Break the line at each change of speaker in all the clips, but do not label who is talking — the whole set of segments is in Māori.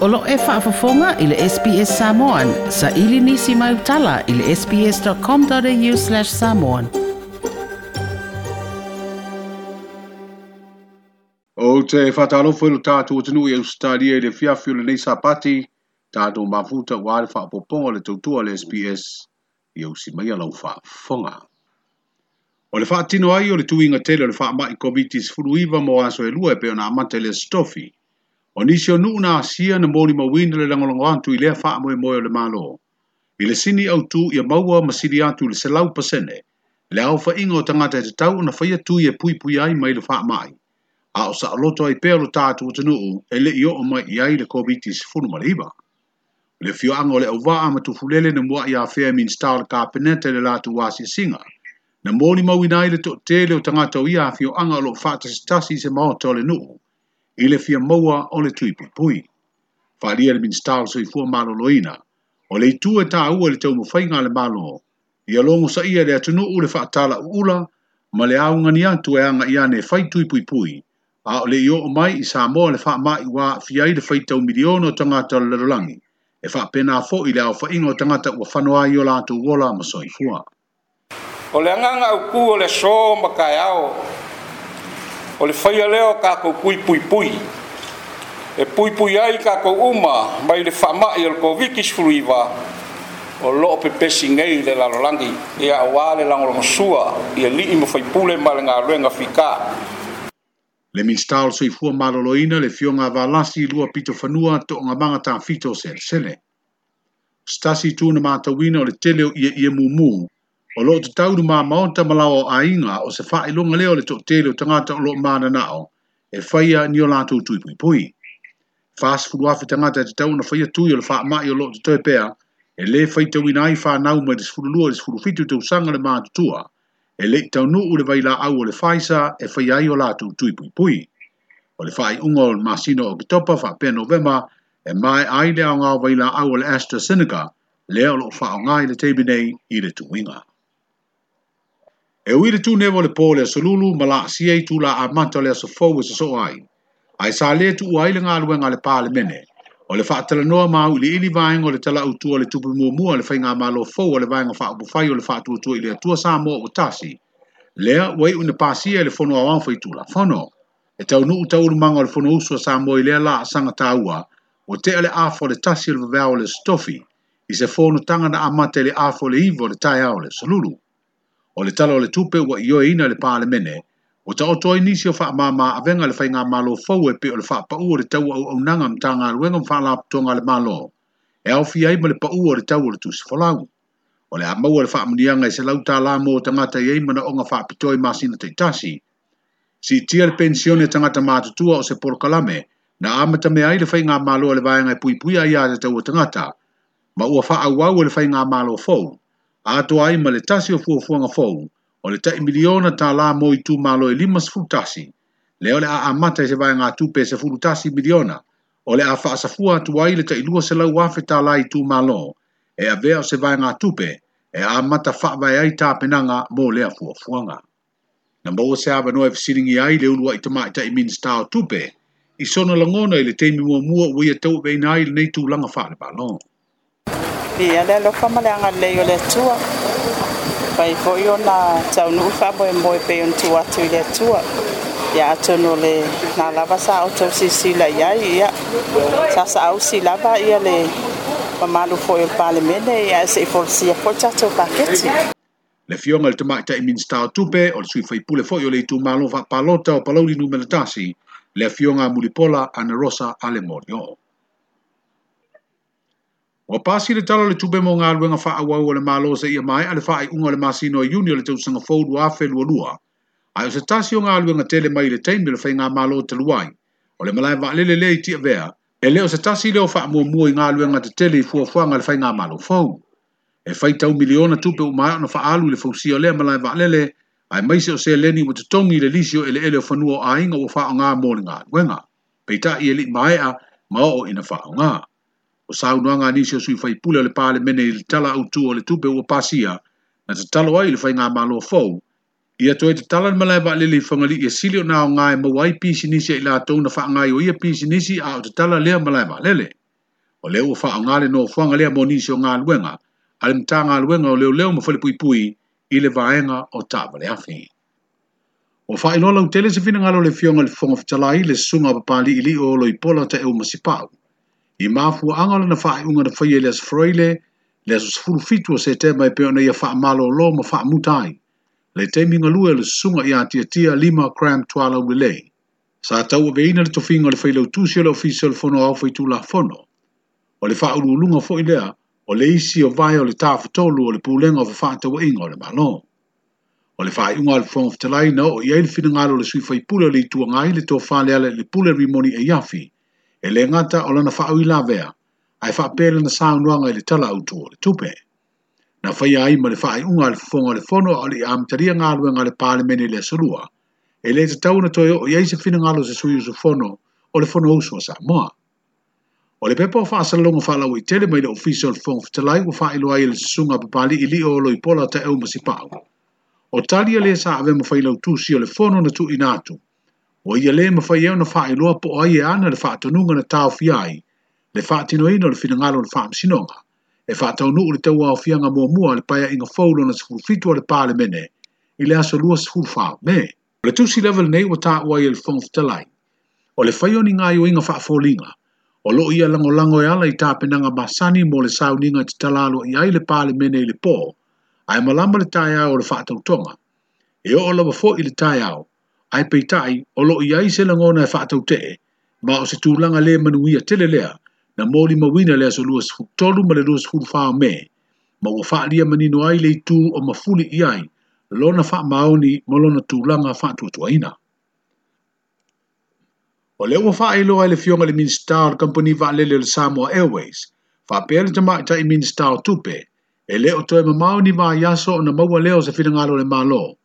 Olo e whaafafonga i le SBS Samoan. Sa ili nisi mai utala i le sbs.com.au slash samoan. O te whatalofo ilu tātou atinu i Australia i le fiafi o le nei sapati, tātou mafuta wāre whaapoponga le tautua le SBS i au si mai alau whaafonga. O le whaatino ai o le tuinga tele o le whaamai komiti sifuru iwa mo aso e lua e pe o na amata le stofi. o nisi o nuu na asia na mōni mawina le langolongo antu i lea faa moe moe o le malo. I le sini au tu i a maua masiri atu le selau pasene, le au fa ingo tangata e te tau na faya tu i e pui pui ai mai le faa mai. A o sa aloto ai pēro tātu o tenuu e le i o mai i ai le COVID-19 funu mariba. Le fio ango le au waa ama tu fulele na mua i a fea min stāle ka penete le lātu wāsi singa. Na mōni mawina i le tō tele o tangata o i a fio ango lo fata se se maoto le nuu i le fia maua o le tui pui. Whaalia le minstaro so i fua malo loina, o le itu e tā ua le tau mawhainga le malo, i alongo sa ia le atunu u le whaatala ula, ma le aunga ni atu e anga i ane whai tui pui pui, a o le i o mai i sa moa le wha ma i wā fia i le whai tau miliono tangata le lalangi, e wha pena fo i le au wha ingo tangata ua whanoa i o lātu wola ma sa i fua. O le anganga
au kū o le so makai au, o le faia lea ka pui pui pui e pui pui ai ka kou uma mai le whamai al kou wiki o loo pe pesi ngei le lalolangi e a wale langolongo sua
i a li ima
fai pule ma le ngā ruenga fika Le minstalo
soi fua maloloina le fionga valasi lua pito fanua to o ngamanga tā fito sere Stasi tūna mātawina o le tele o ia ia mumu o loo tatau lu mamao tamalao o aiga o se faailoga lea o le toʻatele o tagata o loo mananaʻo e faya ni o latou tuipuipui fasfulu afe tagata e tatau ona faia tui o le faamaʻi o loo tatoe pea e lē faitauina ai fanau mai le sefululua le sefulufitu tausaga le matutua e leʻi taunuu le vailaau o le faisa e faya ai o latou tuipuipui o le faaiʻuga o masino o kitopa faapea novema e mae ai le aogao au o le astra senega lea o loo faaaogā i le teimi i le tuiga e uire tu nevo le pō le asolulu ma la asia i tu la amanta le asofo e sa soa ai. Ai sa le tu uai le ngā luenga le pā le mene. O le faa tala noa mau ili ili vaeng o le tala utu o le tupu mua mua le whainga ma lo fau o le vaeng o faa upufai o le faa tu utu ili atua sa mua o tasi. Lea wai una pasia le fono a wangfai tu la fono. E tau nuu tau urumanga o le fono usua sa mua i lea la asanga tāua o te ale afo le tasi le vavea o le stofi i se fono tanga na amate le afo le ivo le tai le salulu. So o le talo le tupe wa iyo ina le pale mene, o ta otoa inisi o faa mama avenga le fainga malo fau e pe o le faa pa uo le tau au au nanga mtanga luenga mfaa la ptonga le malo, e au fia ima le pa uo le tau o le tusi folau. O le maua le faa mnianga e se lau ta la mo tangata i eima na onga faa pitoi masina te itasi. Si tia le pensione tangata maatutua o se porokalame, na amata me i le fainga malo le vaenga e pui pui a ia te tau o tangata, ma ua faa au au le fainga malo fau, a to ai ma le tasi o fua fua nga fau, o le tai miliona ta la mo i tu malo e lima sefuru tasi, le ole a amata i se vai ngā tupe sefuru tasi miliona, o le a faa sa fua atu ai le tai lua se lau wafe ta la i tu malo, e a vea o se vai ngā tupe, e a amata faa vai ai ta penanga mo le a fua fua nga. Na mbogo se awa noe fisiringi ai le ulua i tamai tai minsta o tupe, i sona langona i
le
teimi mua mua ua ia e tau vei nai
le nei
tu langa faa
le balon. ia le alofa ma le agalelei o le atua pai foʻi ona taunuu faamoemoe pei ona tuu atu i le atua ia atonu le na lava sa outou sisilai ai ia sa saausi lava ia le mamalu foʻi o le palemene ia e seʻi folosia foʻi tatou paketi le
fioga i le tamaʻitaʻi minstao tupe o le suifaipule foʻi o le itumālo faapalota o palauli numelatasi le afioga a mulipola ana rosa a le O pasi le talo le tube mo ngā luenga wha awa o le mālo se ia mai, ale wha ai unga le masino e uni le tausanga fōdu a fe lua lua. Ai o se tasi o ngā luenga tele mai le teimi le whai ngā mālo te luai, o le malai wa lele le i tia vea, e leo se tasi leo wha mua mua i ngā luenga te tele i fua fuanga le whai ngā mālo fōu. E whai tau miliona tupe o mai ana wha alu le o lea malai wa lele, ai maise o se leni mo te tongi le lisio ele ele o whanua o ainga o wha o ngā mō ngā luenga. Peita i e li maea ma o ina wha o ngā. o saunoaga nisi o suifaipulega le pale mene i le tala autua o le tupe ua pasia na tatalo ai i le faigā malo fou ia toe tatala le malae vaalele i fagalii e sili ona aogā e maua ai pisinisi ai latou na faagai o ia nisi a o tatala lea malae vaalele o lea ua faaogā le nofoaga lea mo nisi o galuega a le matagaluega o leoleo ma falepuipui i le vaega o taavaleafi Ua whainola utele se finangalo le fionga le fonga fitalai le sunga papali ili o loipola ta eu masipau. i mafu anga lana fa unga na fai e les froile les sful fitu se te mai pe ona ia fa malo lo ma fa mutai le te minga lue le sunga ia tia tia lima cram twala wile sa tau ve ina le tofinga le fai lo tu sio le official fono au fai tu la fono o le fa ululunga fo ilea o le isi o vai o le tafu tolu o le pulenga o fa fata wa inga o le malo o le fai unga le fono fitalai na o iai le fina ngalo le sui fai pule le tuangai le tofale ale le pule rimoni e yafi e e le ngata o lana whaau i lawea, ai whaapele na saunuanga i le tala autu o le tupe. Na whai ai ma le whaai unga le fonga le fono o le amtaria ngā luenga le pale mene le surua, e le te tauna toi o iei se fina ngalo se sui usu fono o le fono usu o Samoa. O le pepa o whaasalonga whalau i tele mai le ofisi o le fonga fitalai o whaailoa i le susunga papali i li o loi pola ta eu masipau. O talia le sa ave mafailau tusi o le fono na tu inatu, o ia le ma fai na fai loa po ai e ana le fai tanunga na tau fi ai, le fai tino ino le fina ngalo le fai msinonga, e fai tau nuu le tau au fi anga mua mua le paia inga faulo na sifuru fitu le paa le mene, i le aso lua sifuru fau me. O le tusi level nei wa taa wai e le fong fitalai, o le fai oni ngai o inga fai folinga, o lo ia lango lango e ala i taa penanga masani mo le sau ninga te talalo i ai le paa le mene i le po, ai malama le taa o le fai tau tonga, e o lawa fo i le taa au, ai peitai o loo iai se langona e whaatau tee, ma o se tūlanga le manuia tele lea, na mōli mawina lea so lua sifuru ma le lua sifuru me, ma ua whaalia manino ai le tū o mafuli iai, lona wha maoni ma lona tūlanga whaatuatuaina. O le ua wha ilo ai le fionga le Minstar Company va lele le Samoa Airways, wha pēle tamai tai o tupe, e le o toe ma maoni ma yaso o na maua leo se whinangalo le malo,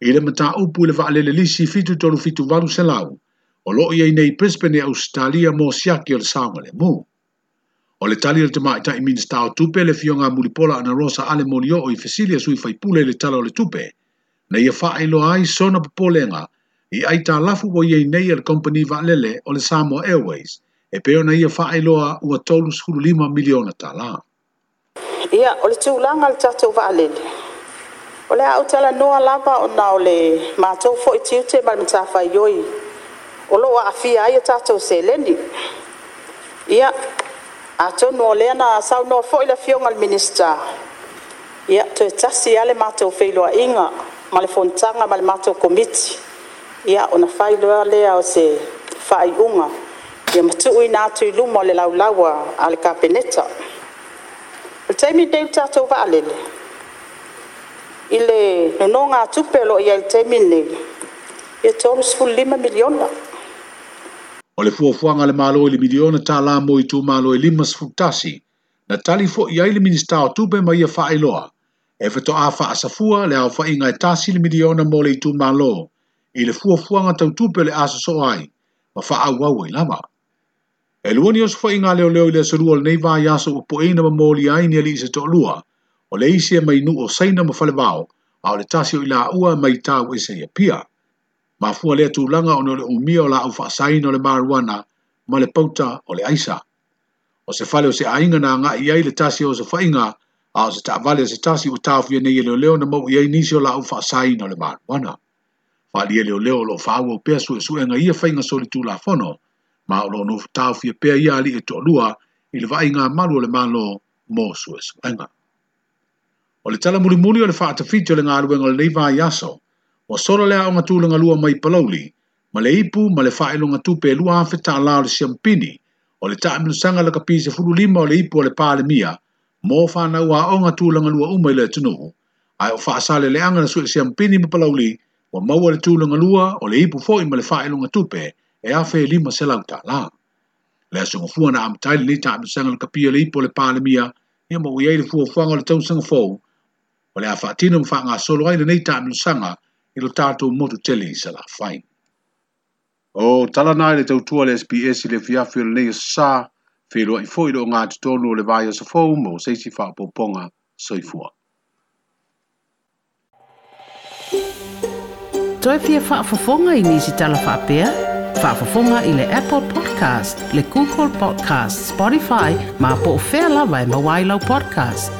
i le mata upu le vaalele lisi fitu tolu fitu vanu selau o loo iai nei Brisbane e Australia mo siaki o le saonga le mu. O le tali le tamai ta imini stao tupe le fionga mulipola ana rosa ale molio o i fesilia sui fai pule le tala o le tupe na ia e faa ilo ai sona popolenga i aita lafu o iai nei al company vaalele o le Samoa Airways e peo na ia faa iloa ua tolu sulu lima miliona tala. Ia, o le
tūlanga le tātou vaalele. O le au tala noa lava o nao le mātou fo i tiute ma le matafa ioi. O lo a afia ai o tātou se lendi. Ia, a tonu o lea na sau noa fo i la fionga le minista. Ia, to e tasi ale mātou loa inga ma le fontanga ma le mātou komiti. Ia, ona failoa lea o se whaiunga. Ia matuu i nātu i lumo le laulaua a le kapeneta. O teimi deu tātou vaalele. Ia, i le nonoga atupe lo ia i le taimi
lenei ia miliona o le fuafuaga le malo i le miliona tālā mo i tumālo i lima sefulutasi na tali foʻi ai le minista o tupe ma ia faailoa e fetoʻā faasafua le aofaʻiga e tasi le miliona mo le itumālo e e i le fuafuaga tautupe le a sosoo ai ma faaauau ai lava e lua ni osofaʻiga faʻiga leoleo i le asolua o lenei vaiaso ua poʻeina ma moli ai ni alii se toʻalua o le isi e mai nuu o saina ma fale vao, a o le tasi o ila ua mai tau e seia pia. Ma fua lea tūlanga o le umia o la au whaasaina o le maruana ma le pauta o le aisa. O se fale o se ainga na ngā iai le tasi o se whainga, a o se taavale se tasi o tāwhia e nei e leo leo na mau iai nisi o la au whaasaina o le maruana. Whalia e leo leo lo whāua o pēsu e suenga ia whainga soli tū la whono, ma o lo no tāwhia pea ia ali e tōlua i le vainga malu o le malo mō suenga. O le tala mulimuli o le whaatawhiti o le ngā luenga o le leiva i aso, o sora lea o ngā tūlanga lua mai palauli, ma le ipu ma le whaelonga tupe lua hawhi tā lao le siampini, o le taa minusanga la kapi se fulu lima o le ipu o le pāle mia, mō whanau a o ngā tūlanga lua umai le tunuhu, ai o whaasale le anga na sui siampini ma palauli, wa maua le tūlanga lua o le ipu fōi ma le whaelonga tupe, e a whē lima se lau tā lao. Le asunga fua na amtaili ni taa minusanga la kapi o le ipu o le pāle mia, ia mo uiei le fua fuanga o le tausanga fōu, o le a faatino ma faagasolo ai lenei taʻamilosaga i lo tatou motutele i salafai o talana i le tautua le sps i le fiafi o lenei o sasā feiloaʻi foʻi loo gatotonu o le vaiosafou mo seisi faapoopoga soifua toe fia faafofoga i nisi talafaapea faafofoga i le apple podcast le google podcast spotify ma po o fea lava e mauailau podcast